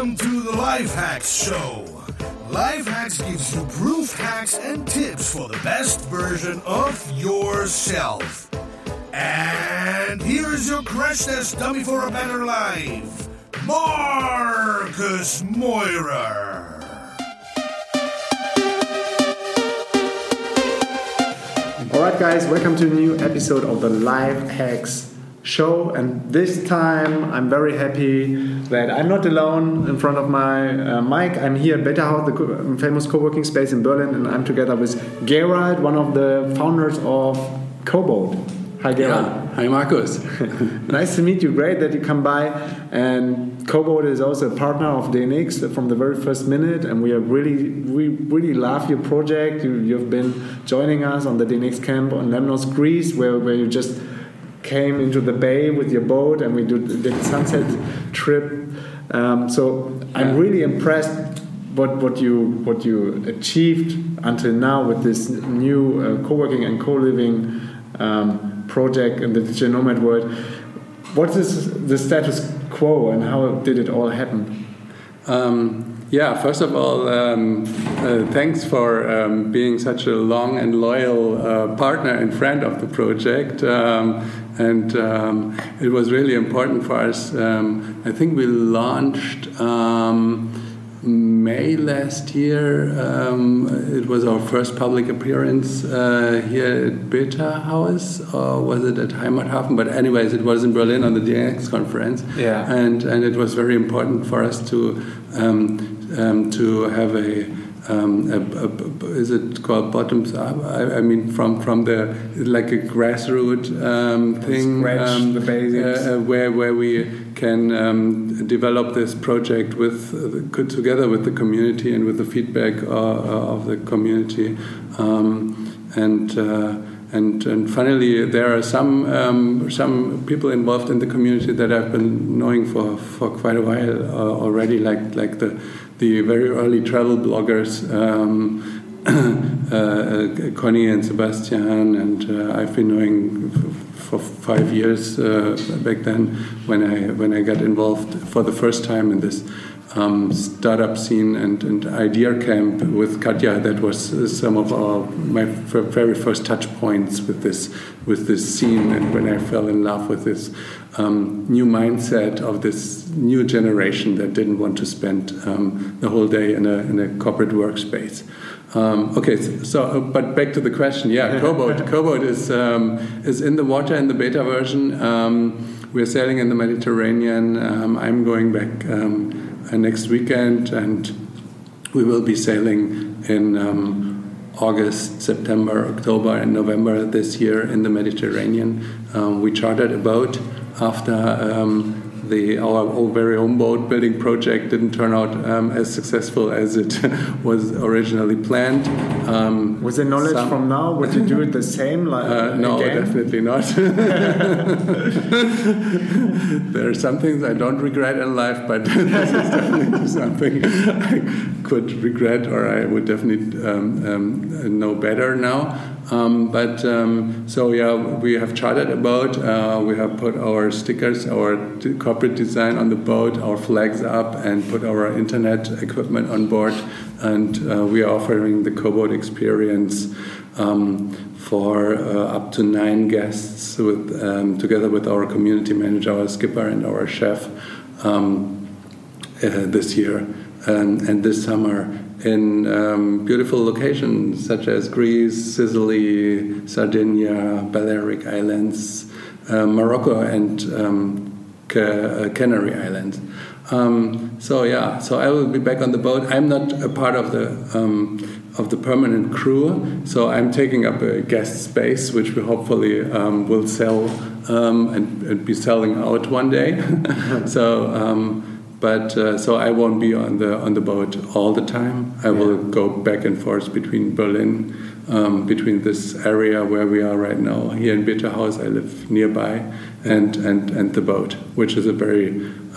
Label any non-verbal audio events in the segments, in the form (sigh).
Welcome to the LifeHackz Show. LifeHackz gives you proof hacks and tips for the best version of yourself. And here's your crash test dummy for a better life, Marcus Meurer. All right, guys, welcome to a new episode of the LifeHackz show. And this time, I'm very happy that I'm not alone in front of my uh, mic. I'm here at Betahaus, the co- famous co working space in Berlin, and I'm together with Gerald, one of the founders of Coboat. Hi, Gerald. Yeah. Hi, Marcus. (laughs) nice to meet you. Great that you come by. And Coboat is also a partner of DNX from the very first minute, and we are really, we really love your project. You, you've been joining us on the DNX camp on Lemnos, Greece, where, where you just came into the bay with your boat, and we did, did sunset trip. Um, so I'm really impressed what what you what you achieved until now with this new uh, co-working and co-living um, project in the digital nomad world. What is the status quo and how did it all happen? Um, yeah, first of all, um, uh, thanks for um, being such a long and loyal uh, partner and friend of the project. Um, and um, it was really important for us. Um, I think we launched May last year. Um, it was our first public appearance uh, here at Betahaus, or was it at Heimathafen? But anyways, it was in Berlin on the DNX conference. Yeah. And and it was very important for us to um, um, to have a, um, a, a, is it called bottoms up? I, I, mean, from from the like a grassroots um, thing, Scratch the basics. Uh, where where we can um, develop this project with uh, together with the community and with the feedback uh, of the community, um, and. Uh, and, and finally, there are some um, some people involved in the community that I've been knowing for, for quite a while uh, already, like like the the very early travel bloggers. Um, (clears throat) uh, Connie and Sebastian, and uh, I've been knowing for five years uh, back then when I when I got involved for the first time in this um, startup scene and, and idea camp with Katja. That was some of our my very first touch points with this with this scene, and when I fell in love with this um, new mindset of this new generation that didn't want to spend um, the whole day in a in a corporate workspace. Um, okay, so, so uh, but back to the question. Yeah, (laughs) Coboat. Coboat is um, is in the water in the beta version. Um, we're sailing in the Mediterranean. Um, I'm going back um, uh, Uh, next weekend, and we will be sailing in um, August, September, October, and November this year in the Mediterranean. Um, we chartered a boat after um, the our, very own boat building project didn't turn out um, as successful as it (laughs) was originally planned. Um, Was the knowledge some, from now? Would you do it the same? Like uh, no, again? definitely not. (laughs) there are some things I don't regret in life, but (laughs) this is definitely something I could regret, or I would definitely um, um know better now. Um, but um, so yeah, we have chartered a boat. Uh, we have put our stickers, our corporate design on the boat, our flags up, and put our internet equipment on board. And uh, we are offering the Coboat experience um, for uh, up to nine guests, with um, together with our community manager, our skipper, and our chef um, uh, this year and this summer in um, beautiful locations such as Greece, Sicily, Sardinia, Balearic Islands, uh, Morocco, and um, Canary Islands. Um, so yeah, so I will be back on the boat. I'm not a part of the um, of the permanent crew, so I'm taking up a guest space, which we hopefully um, will sell um, and, and, be selling out one day. (laughs) so but uh, so I won't be on the on the boat all the time. I will go back and forth between Berlin um, between this area where we are right now here in Betahaus, I live nearby, and and and the boat, which is a very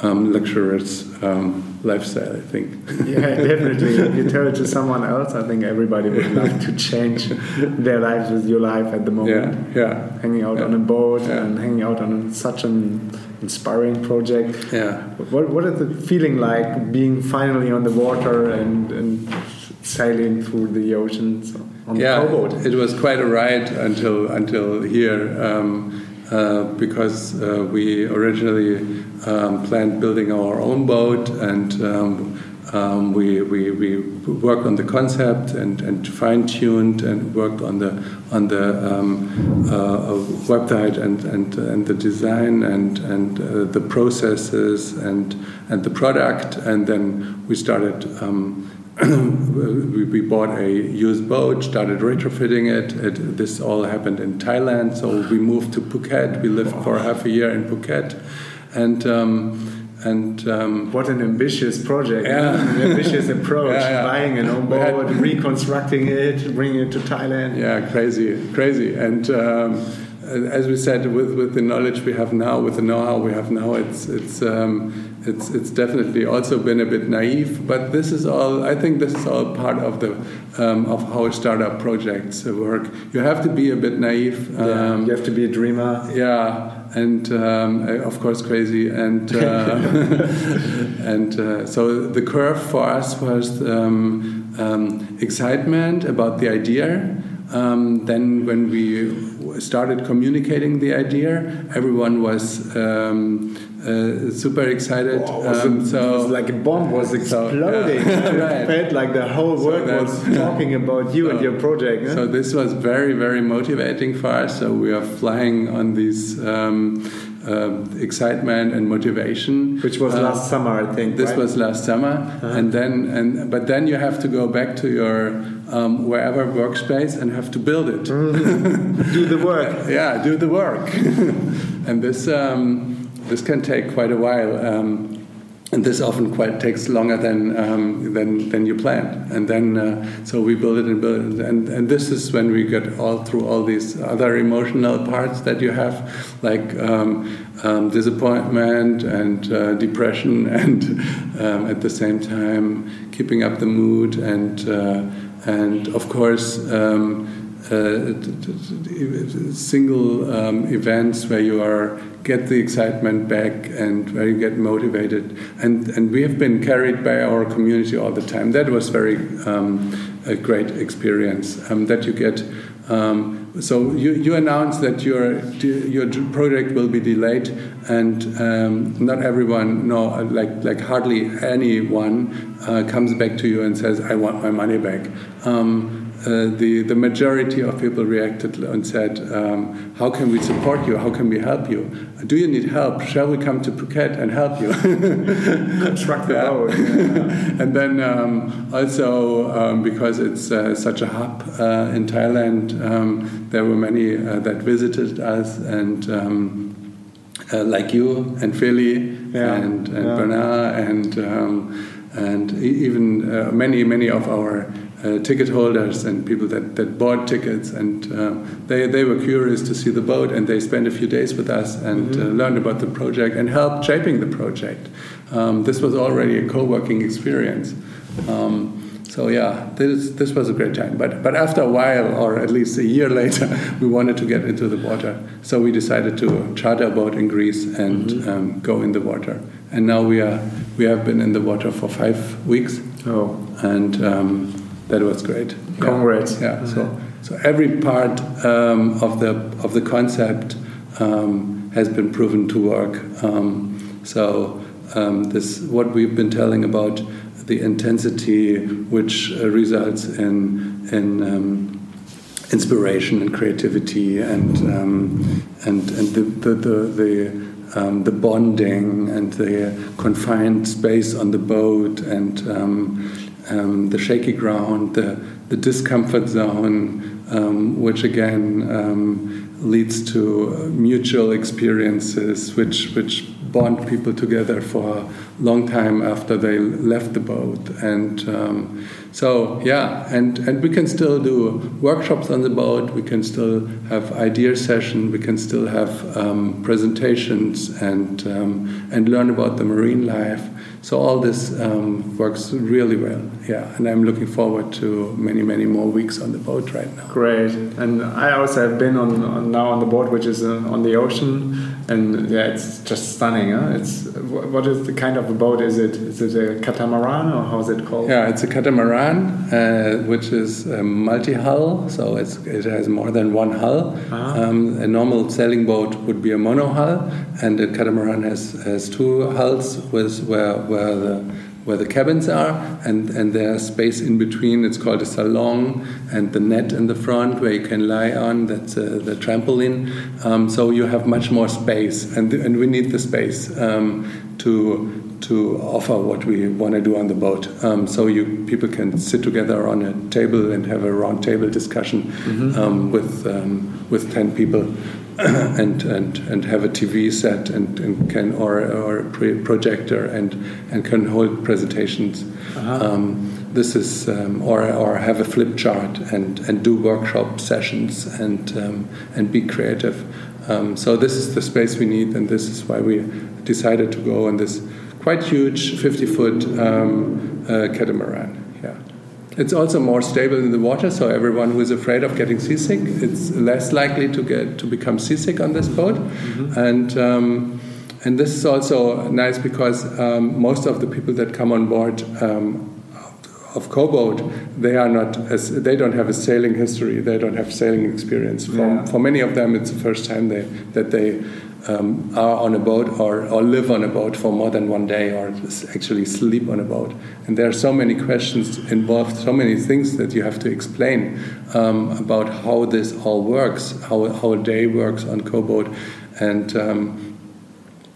um, luxurious um, lifestyle, I think. (laughs) yeah, definitely. If you tell it to someone else, I think everybody would love to change their lives with your life at the moment. Yeah, yeah. Hanging out yeah. on a boat yeah. and hanging out on such an inspiring project. Yeah. What What is the feeling like being finally on the water and, and sailing through the oceans on yeah, the? It was quite a ride until until here. Um, uh, because uh, we originally um, planned building our own boat and um, um, we, we, we worked on the concept and, and fine-tuned and worked on the on the um, uh, website and, and, and the design and, and uh, the processes and, and the product and then we started um, (clears throat) we, we, bought a used boat, started retrofitting it. it. This all happened in Thailand, so we moved to Phuket. We lived for half a year in Phuket, and. Um, and um, what an ambitious project! Yeah. an ambitious (laughs) approach. Yeah, yeah. Buying an own boat, reconstructing it, bringing it to Thailand. Yeah, crazy, crazy. And um, as we said, with, with the knowledge we have now, with the know-how we have now, it's it's um, it's it's definitely also been a bit naive. But this is all. I think this is all part of the um, of how startup projects work. You have to be a bit naive. Yeah, you have to be a dreamer. Yeah. And um, of course, crazy, and uh, (laughs) and uh, so the curve for us was um, um, excitement about the idea, um, then, when we started communicating the idea, everyone was um, uh, super excited. Oh, um, so it was like a bomb was exploding. So, yeah. (laughs) right. It felt like the whole world so was talking about you so, and your project. So this was very, very motivating for us. So we are flying on these. Um, uh, excitement and motivation. Which was uh, last summer, I think. This right? was last summer, -huh. and then and but then you have to go back to your um, wherever workspace and have to build it. do the work. (laughs) yeah, do the work, (laughs) and this um, this can take quite a while. Um, (laughs) and this often quite takes longer than um, than than you plan. And then uh, so we build it and build it, and and this is when we get all through all these other emotional parts that you have, like um, um, disappointment and uh, depression, (laughs) and um, at the same time keeping up the mood and uh, and of course. Uh, single um, events where you are get the excitement back and where you get motivated. And, and we have been carried by our community all the time. That was very um, a great experience um, that you get. Um, so you, you announce that your your project will be delayed, and um, not everyone, no, like like hardly anyone uh, comes back to you and says, "I want my money back." Um, uh, the, the majority of people reacted and said, um, How can we support you? How can we help you? Do you need help? Shall we come to Phuket and help you? (laughs) Construct the boat. (laughs) and then um, also, um, because it's uh, such a hub uh, in Thailand, um, there were many uh, that visited us, and um, uh, like you and Feli yeah. and, and yeah. Bernard, and, um, and even many, many of our uh, ticket holders and people that, that bought tickets, and uh, they, they were curious to see the boat, and they spent a few days with us and mm-hmm. uh, learned about the project and helped shaping the project. Um, this was already a co-working experience. Um, so yeah, this this was a great time. But but after a while, or at least a year (laughs) later, we wanted to get into the water. So we decided to charter a boat in Greece and mm-hmm. um, go in the water. And now we are we have been in the water for five weeks. Oh, and um, that was great. Congrats. Yeah. yeah. So so every part um, of the of the concept um, has been proven to work. Um, so um, this what we've been telling about the intensity which uh, results in in um, inspiration and creativity and um, and and the the, the, the um, the bonding and the confined space on the boat and um, um, the shaky ground, the, the discomfort zone, um, which again um, leads to mutual experiences which, which bond people together for a long time after they left the boat. And um, So yeah, and, and we can still do workshops on the boat. We can still have idea session. We can still have um, presentations and um, and learn about the marine life. So all this um, works really well. Yeah, and I'm looking forward to many many more weeks on the boat right now. Great, and I also have been on, on now on the boat, which is uh, on the ocean, and yeah, it's just stunning. Huh? It's what is the kind of a boat? Is it is it a catamaran or how is it called? Yeah, it's a catamaran, uh, which is multi-hull, so it has more than one hull. Uh-huh. Um, a normal sailing boat would be a monohull, and a catamaran has has two hulls with where where the where the cabins are, and, and there's space in between. It's called a salon, and the net in the front where you can lie on. That's uh, the trampoline. Um, so you have much more space, and and we need the space um, to to offer what we want to do on the boat. Um, so you people can sit together on a table and have a round table discussion Mm-hmm. with um, with ten people. (clears throat) and, and, and have a TV set and, and can or, or a projector and, and can hold presentations. Um, this is um, or, or have a flip chart and, and do workshop sessions and um, and be creative. Um, so this is the space we need, and this is why we decided to go on this quite huge 50 foot um, uh, catamaran. It's also more stable in the water, so everyone who is afraid of getting seasick, it's less likely to get to become seasick on this boat, and um, and this is also nice because um, most of the people that come on board. Um, of Coboat, they are not as they don't have a sailing history. They don't have sailing experience. For, Yeah. for many of them, it's the first time they that they um, are on a boat or, or live on a boat for more than one day or actually sleep on a boat. And there are so many questions involved, so many things that you have to explain um, about how this all works, how, how a day works on Coboat. And um,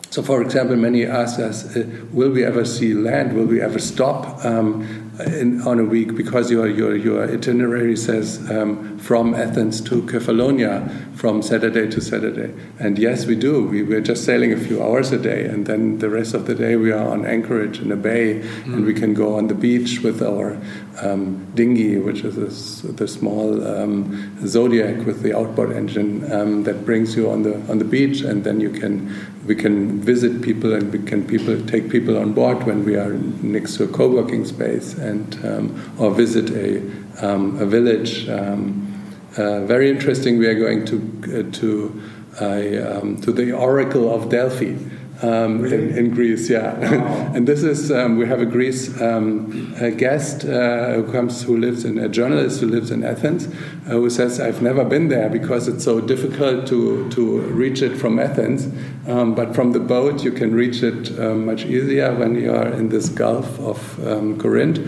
so, for example, many ask us, uh, will we ever see land? Will we ever stop um, in, on a week? Because your, your, your itinerary says um, from Athens to Kefalonia, from Saturday to Saturday. And yes, we do. We, we're just sailing a few hours a day, and then the rest of the day we are on anchorage in a bay, and we can go on the beach with our um, dinghy, which is a the small um, Zodiac with the outboard engine um, that brings you on the on the beach, and then you can we can visit people and we can people take people on board when we are next to a co-working space and um, or visit a um, a village. Um, uh, very interesting. We are going to uh, to a, um, to the Oracle of Delphi. Um, in, in Greece, yeah, (laughs) and this is um, we have a Greece um, a guest uh, who comes who lives in a journalist who lives in Athens uh, who says I've never been there because it's so difficult to to reach it from Athens, um, but from the boat you can reach it uh, much easier when you are in this Gulf of um, Corinth,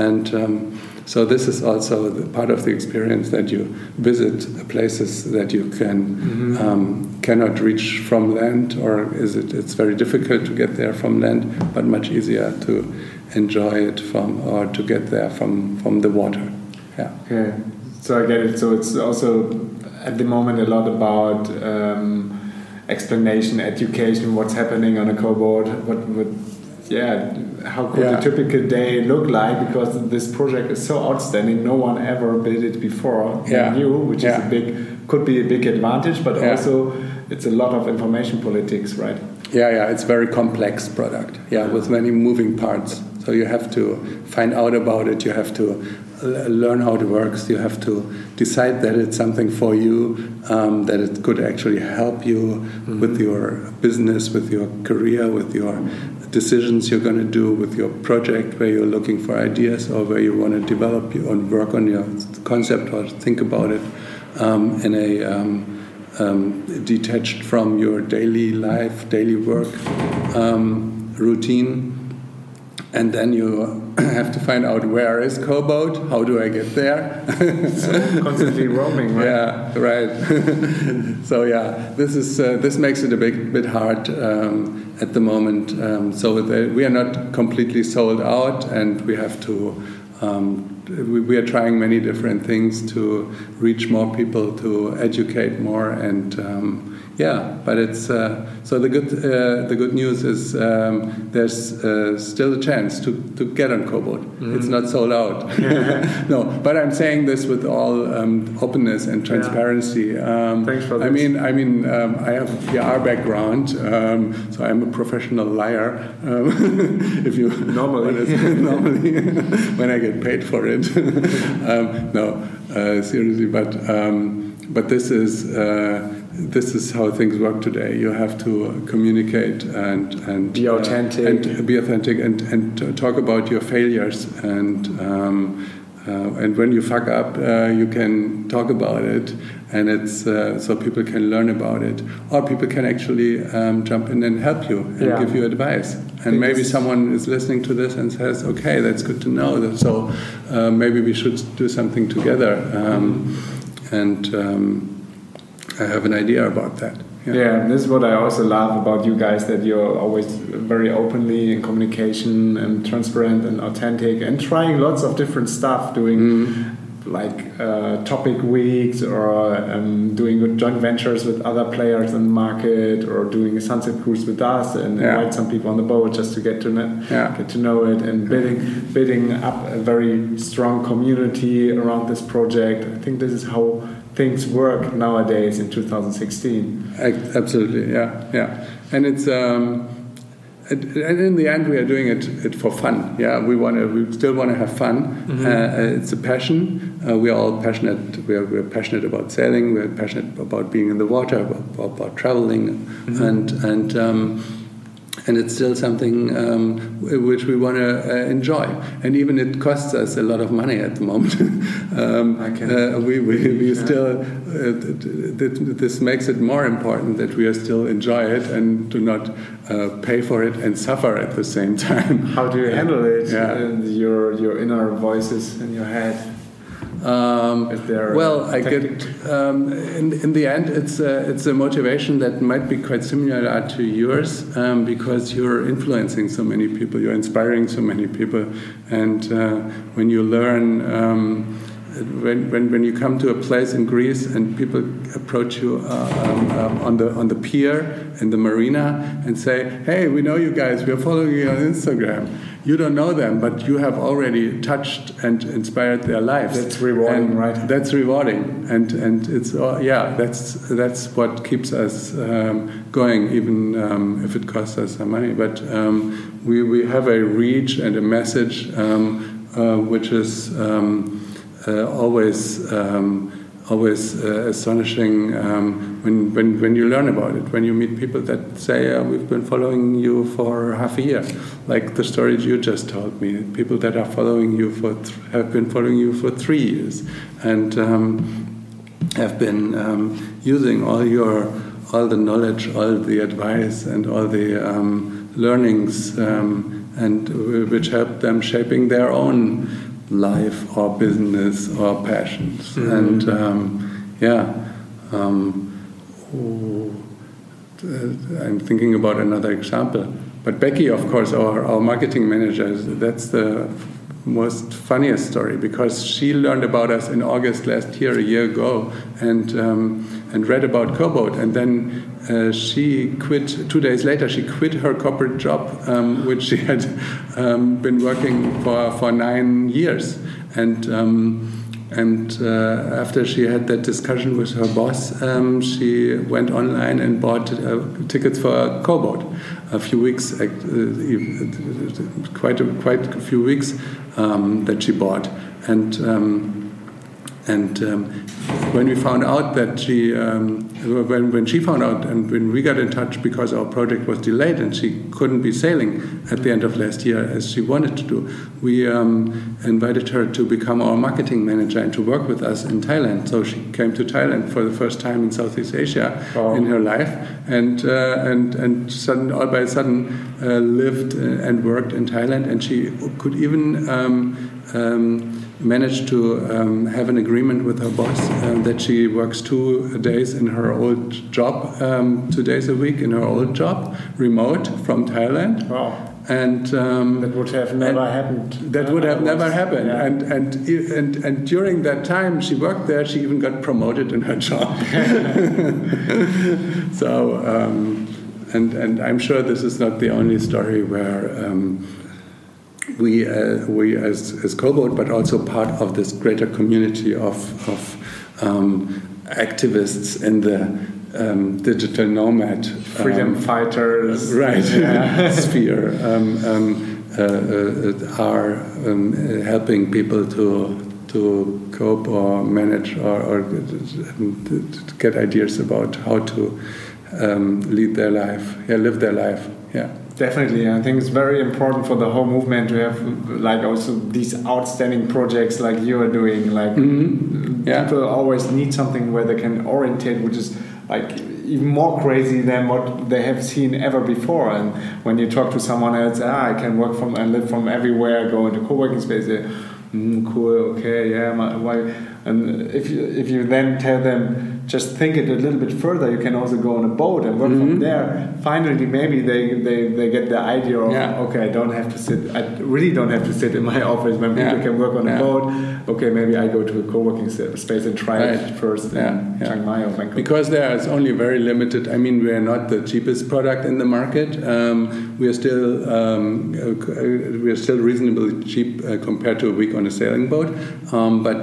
and um, so this is also the part of the experience that you visit the places that you can um, cannot reach from land, or is it? It's very difficult to get there from land, but much easier to enjoy it from or to get there from from the water. Yeah. Okay, so I get it. So it's also at the moment a lot about um, explanation, education, what's happening on a Coboat, what what yeah, how could Yeah. a typical day look like? Because this project is so outstanding, no one ever built it before Yeah. than you, which is a big could be a big advantage, but Yeah. also it's a lot of information politics, right? Yeah, yeah, it's very complex product. Yeah, with many moving parts. So you have to find out about it. You have to learn how it works. You have to decide that it's something for you, um, that it could actually help you with your business, with your career, with your decisions you're going to do, with your project, where you're looking for ideas or where you want to develop your own work on your concept or think about it um, in a um, um, detached from your daily life, daily work um, routine. And then you (coughs) have to find out where is Coboat, how do I get there? (laughs) so Constantly (laughs) roaming, right? Yeah, right. (laughs) so yeah, this is uh, this makes it a bit bit hard um, at the moment. Um, so the, we are not completely sold out, and we have to um, we, we, are trying many different things to reach more people, to educate more, and um, yeah, but it's uh, so the good uh, the good news is um, there's uh, still a chance to, to get on Coboat. Mm. It's not sold out. (laughs) (laughs) no, but I'm saying this with all um, openness and transparency. Yeah. Um, Thanks for this. I mean, I mean, um, I have a PR background, um, so I'm a professional liar. Um, (laughs) if you normally normally when I get paid for it. no, uh, seriously, but but this is. Uh, this is how things work today. You have to communicate and and be authentic, uh, and be authentic, and and talk about your failures and. Um, uh, and when you fuck up, uh, you can talk about it, and it's uh, so people can learn about it, or people can actually um, jump in and help you and yeah. give you advice. And maybe someone is listening to this and says, "Okay, that's good to know." So uh, maybe we should do something together. Um, and um, I have an idea about that. Yeah. yeah, this is what I also love about you guys that you're always very openly in communication and transparent and authentic and trying lots of different stuff, doing mm. like uh, topic weeks or um, doing joint ventures with other players in the market or doing a sunset cruise with us and yeah. invite some people on the boat just to get to know, yeah. get to know it and building building up a very strong community around this project. I think this is how things work nowadays in 2016. Absolutely, yeah, yeah, and it's. Um, and in the end, we are doing it, it for fun. Yeah, we want to. We still want to have fun. Mm -hmm. uh, it's a passion. Uh, we are all passionate. We are, we are passionate about sailing. We are passionate about being in the water, about, about traveling, mm -hmm. and and. Um, and it's still something um, which we want to uh, enjoy. And even it costs us a lot of money at the moment. (laughs) um, uh, we, we, we yeah. still, uh, this makes it more important that we are still enjoy it and do not uh, pay for it and suffer at the same (laughs) time. How do you handle it? Yeah. your, your inner voices in your head? Um, well, I get um, in, in the end, it's a, it's a motivation that might be quite similar to yours um, because you're influencing so many people, you're inspiring so many people, and uh, when you learn. Um, when, when, when you come to a place in Greece and people approach you uh, um, um, on the on the pier in the marina and say, "Hey, we know you guys. We are following you on Instagram." You don't know them, but you have already touched and inspired their lives. That's rewarding, and right? That's rewarding, and and it's uh, yeah, that's that's what keeps us um, going, even um, if it costs us some money. But um, we we have a reach and a message um, uh, which is um, uh, always. Um, always uh, astonishing um, when, when, when you learn about it, when you meet people that say, uh, We've been following you for half a year, like the stories you just told me. People that are following you for have been following you for three years and um, have been um, using all your all the knowledge, all the advice, and all the um, learnings, um, and which help them shaping their own life or business or passions. Mm-hmm. And um, yeah, um, I'm thinking about another example. But Becky, of course, our, our marketing manager, that's the most funniest story because she learned about us in August last year, a year ago, and um, and read about Coboat, and then uh, she quit two days later. She quit her corporate job, um, which she had um, been working for for nine years, and. And uh, after she had that discussion with her boss, um, she went online and bought uh, tickets for a Coboat. A few weeks, uh, quite a, quite a few weeks um, that she bought, and um, and um, when we found out that she, um, when, when she found out and when we got in touch because our project was delayed and she couldn't be sailing at the end of last year as she wanted to do, we um, invited her to become our marketing manager and to work with us in Thailand. So she came to Thailand for the first time in Southeast Asia oh. in her life and, uh, and, and sudden, all by a sudden uh, lived and worked in Thailand and she could even um, um, managed to um, have an agreement with her boss uh, that she works two days in her old job, um, two days a week in her old job, remote from Thailand. Wow. and um, that would have never happened. That would have never happened. Yeah. And, and and and during that time, she worked there. She even got promoted in her job. (laughs) so, um, and and I'm sure this is not the only story where. We, uh, we as, as Coboat, but also part of this greater community of, of um, activists in the um, digital nomad freedom um, fighters, right Yeah. (laughs) sphere um, um, uh, uh, are um, uh, helping people to to cope or manage or, or get ideas about how to um, lead their life, yeah, live their life, yeah. Definitely, I think it's very important for the whole movement to have like also these outstanding projects like you are doing. Like Mhm. Yeah. people always need something where they can orientate, which is like even more crazy than what they have seen ever before. And when you talk to someone else, ah, I can work from and live from everywhere, go into co-working space. Mm, cool, okay, yeah. My, why? And if you if you then tell them just think it a little bit further, you can also go on a boat and work from Mhm. there. Finally, maybe they, they, they get the idea of Yeah. okay, I don't have to sit. I really don't have to sit in my (laughs) office when people Yeah. can work on Yeah. a boat. Okay, maybe I go to a co-working space and try Right. it first Yeah, in. Chiang Mai or Bangkok. Because there is only very limited. I mean, we are not the cheapest product in the market. Um, we are still um, we are still reasonably cheap uh, compared to a week on a sailing boat. Um, but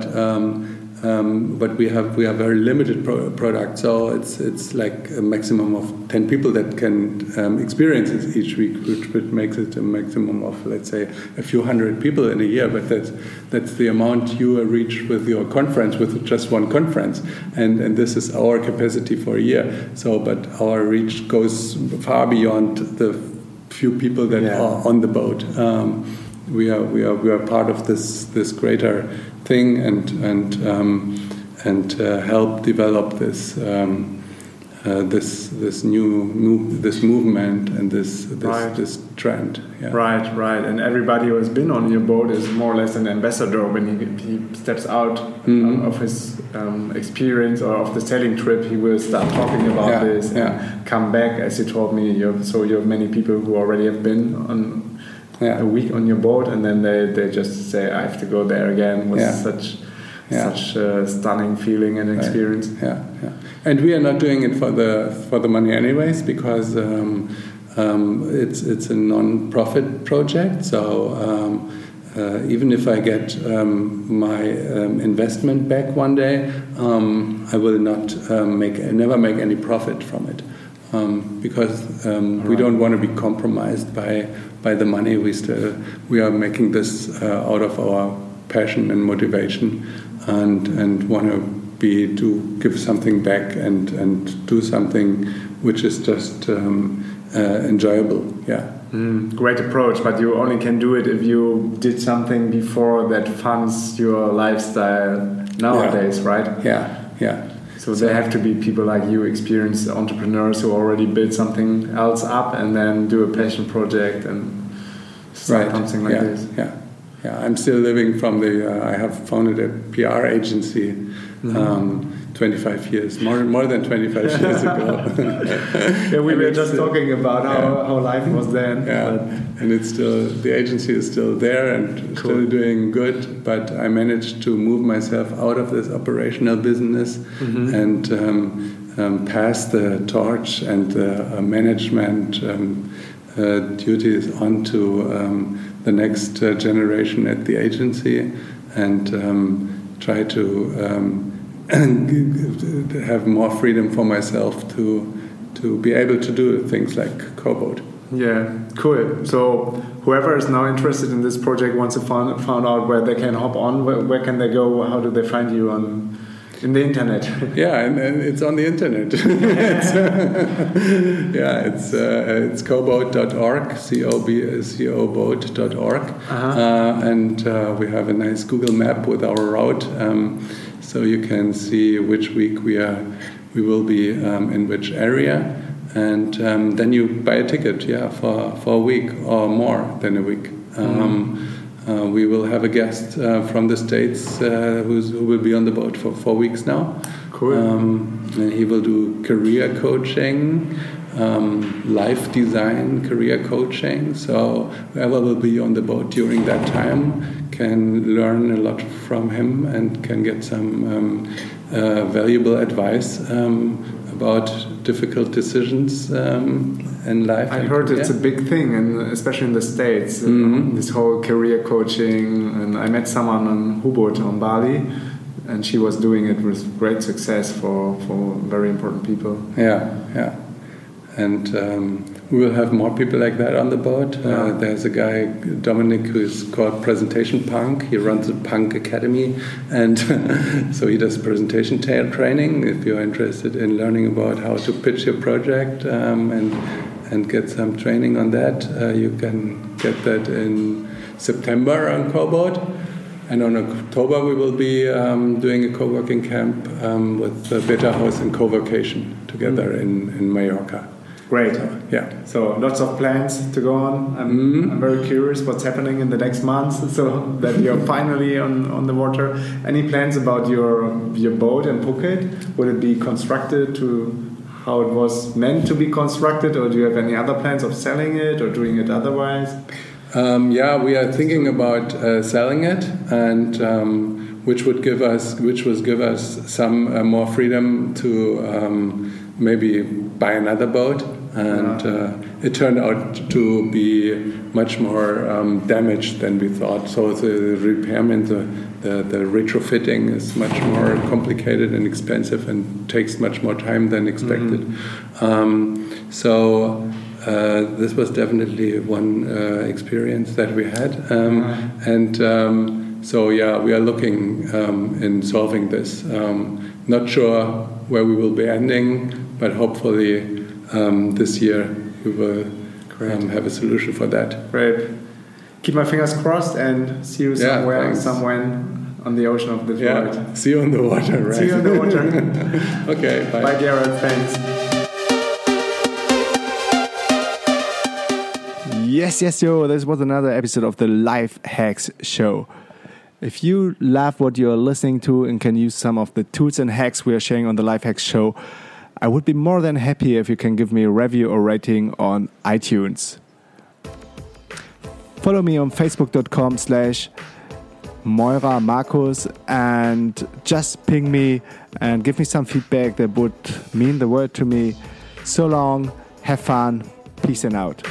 um, but we have we have very limited pro- product, so it's it's like a maximum of ten people that can um, experience it each week, which, which makes it a maximum of let's say a few hundred people in a year. But that's that's the amount you uh, reach with your conference with just one conference, and and this is our capacity for a year. So, but our reach goes far beyond the few people that Yeah. are on the boat. Um, we are we are we are part of this this greater thing and and um, and uh, help develop this. Um, uh, this this new move, this movement and this this, Right. this trend, yeah. Right, right. And everybody who has been on your boat is more or less an ambassador when he, he steps out Mhm. uh, of his um, experience or of the sailing trip. He will start talking about Yeah, this and yeah. come back, as you told me. You have, so you have many people who already have been on Yeah. a week on your boat, and then they, they just say, "I have to go there again." Was Yeah. such Yeah. such a stunning feeling and experience. Yeah, yeah. And we are not doing it for the for the money anyways because um, um, it's it's a non-profit project. So um, uh, even if I get um, my um, investment back one day, um, I will not um, make never make any profit from it. Um, because um, we don't want to be compromised by by the money. We still we are making this uh, out of our passion and motivation, and and want to be to give something back and and do something which is just um, uh, enjoyable. Yeah. Mm, great approach, but you only can do it if you did something before that funds your lifestyle nowadays, right? Yeah. Yeah. So there have to be people like you, experienced entrepreneurs who already build something else up and then do a passion project and start something like yeah, this. Yeah, yeah. I'm still living from the. Uh, I have founded a PR agency. Mm-hmm. Um, 25 years, more more than 25 (laughs) years ago. Yeah, we And were just uh, talking about how, yeah. how life was then. Yeah, and it's still the agency is still there and still doing good. But I managed to move myself out of this operational business Mhm. and um, um, pass the torch and the uh, management um, uh, duties on to um, the next uh, generation at the agency and um, try to um, have more freedom for myself to to be able to do things like Coboat. Yeah, cool. So whoever is now interested in this project wants to find, find out where they can hop on. Where, where can they go? How do they find you on in the internet? (laughs) Yeah, and, and it's on the internet. (laughs) it's, (laughs) yeah, it's uh, it's coboat.org, c o b c o boat.org, Uh-huh. uh, and uh, we have a nice Google map with our route, um, so you can see which week we are we will be um, in which area, and um, then you buy a ticket, yeah, for for a week or more than a week. Um, uh, we will have a guest uh, from the States uh, who's, who will be on the boat for four weeks now. Cool. Um, and he will do career coaching um, life design, career coaching. So whoever will be on the boat during that time can learn a lot from him and can get some um, uh, valuable advice um, about difficult decisions um, in life. I heard it's a big thing, and especially in the states, mm -hmm. this whole career coaching. And I met someone on Hubud on Bali, and she was doing it with great success for for very important people. Yeah, yeah and um, we will have more people like that on the boat. Uh, yeah. Uh, there's a guy, Dominic, who's called Presentation Punk. He runs a punk academy, and (laughs) so he does presentation tail training. If you're interested in learning about how to pitch your project um, and and get some training on that, uh, you can get that in September on Coboat. And on October, we will be um, doing a co-working camp um, with the Betahaus and Co-Vocation together mm. in, in Mallorca. Great. So, yeah. So lots of plans to go on. I'm, mm-hmm. I'm very curious what's happening in the next months. (laughs) So that you're finally on, on the water. Any plans about your your boat in Phuket? Would it be constructed to how it was meant to be constructed, or do you have any other plans of selling it or doing it otherwise? Um, yeah, we are thinking about uh, selling it, and um, which would give us, which would give us some uh, more freedom to um, maybe buy another boat and uh, it turned out to be much more um, damaged than we thought. So the repairment, the, the, the, retrofitting is much more complicated and expensive and takes much more time than expected. Mm-hmm. Um, so uh, this was definitely one uh, experience that we had, um, and um, so yeah, we are looking um, in solving this. Um, not sure where we will be ending, but hopefully um, this year we will um, have a solution for that. Great. Keep my fingers crossed and see you somewhere, yeah, somewhere on the ocean of the world. Yeah. See you on the water, right? See you on the water. (laughs) okay. Bye. Bye, Gareth. Thanks. Yes, yes, yo. This was another episode of the LifeHackz Show. If you love what you're listening to and can use some of the tools and hacks we are sharing on the LifeHackz Show, I would be more than happy if you can give me a review or rating on iTunes. Follow me on facebook.com slash Meurer Markus and just ping me and give me some feedback that would mean the world to me. So long, have fun, peace and out.